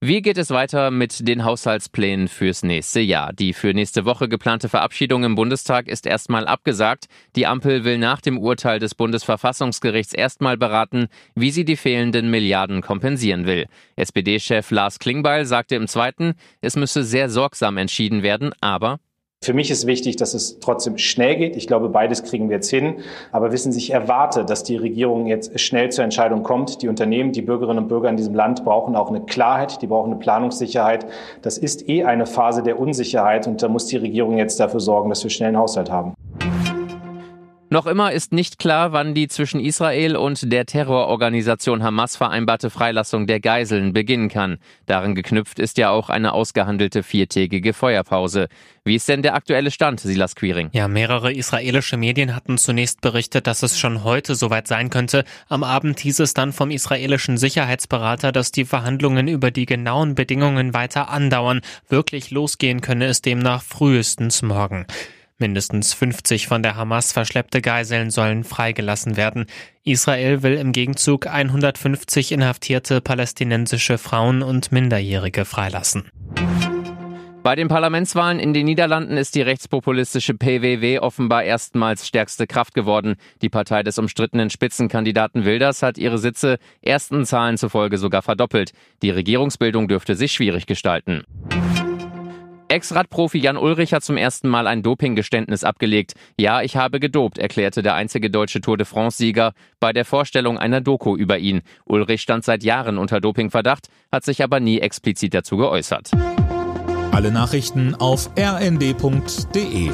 Wie geht es weiter mit den Haushaltsplänen fürs nächste Jahr? Die für nächste Woche geplante Verabschiedung im Bundestag ist erstmal abgesagt. Die Ampel will nach dem Urteil des Bundesverfassungsgerichts erstmal beraten, wie sie die fehlenden Milliarden kompensieren will. SPD-Chef Lars Klingbeil sagte im zweiten, es müsse sehr sorgsam entschieden werden, aber für mich ist wichtig, dass es trotzdem schnell geht. Ich glaube, beides kriegen wir jetzt hin. Aber wissen Sie, ich erwarte, dass die Regierung jetzt schnell zur Entscheidung kommt. Die Unternehmen, die Bürgerinnen und Bürger in diesem Land brauchen auch eine Klarheit, die brauchen eine Planungssicherheit. Das ist eh eine Phase der Unsicherheit und da muss die Regierung jetzt dafür sorgen, dass wir schnell einen Haushalt haben. Noch immer ist nicht klar, wann die zwischen Israel und der Terrororganisation Hamas vereinbarte Freilassung der Geiseln beginnen kann. Darin geknüpft ist ja auch eine ausgehandelte viertägige Feuerpause. Wie ist denn der aktuelle Stand, Silas Quiring? Ja, mehrere israelische Medien hatten zunächst berichtet, dass es schon heute soweit sein könnte. Am Abend hieß es dann vom israelischen Sicherheitsberater, dass die Verhandlungen über die genauen Bedingungen weiter andauern. Wirklich losgehen könne es demnach frühestens morgen. Mindestens 50 von der Hamas verschleppte Geiseln sollen freigelassen werden. Israel will im Gegenzug 150 inhaftierte palästinensische Frauen und Minderjährige freilassen. Bei den Parlamentswahlen in den Niederlanden ist die rechtspopulistische PWW offenbar erstmals stärkste Kraft geworden. Die Partei des umstrittenen Spitzenkandidaten Wilders hat ihre Sitze ersten Zahlen zufolge sogar verdoppelt. Die Regierungsbildung dürfte sich schwierig gestalten. Ex-Radprofi Jan Ulrich hat zum ersten Mal ein Dopinggeständnis abgelegt. Ja, ich habe gedopt, erklärte der einzige deutsche Tour de France-Sieger bei der Vorstellung einer Doku über ihn. Ulrich stand seit Jahren unter Dopingverdacht, hat sich aber nie explizit dazu geäußert. Alle Nachrichten auf rnd.de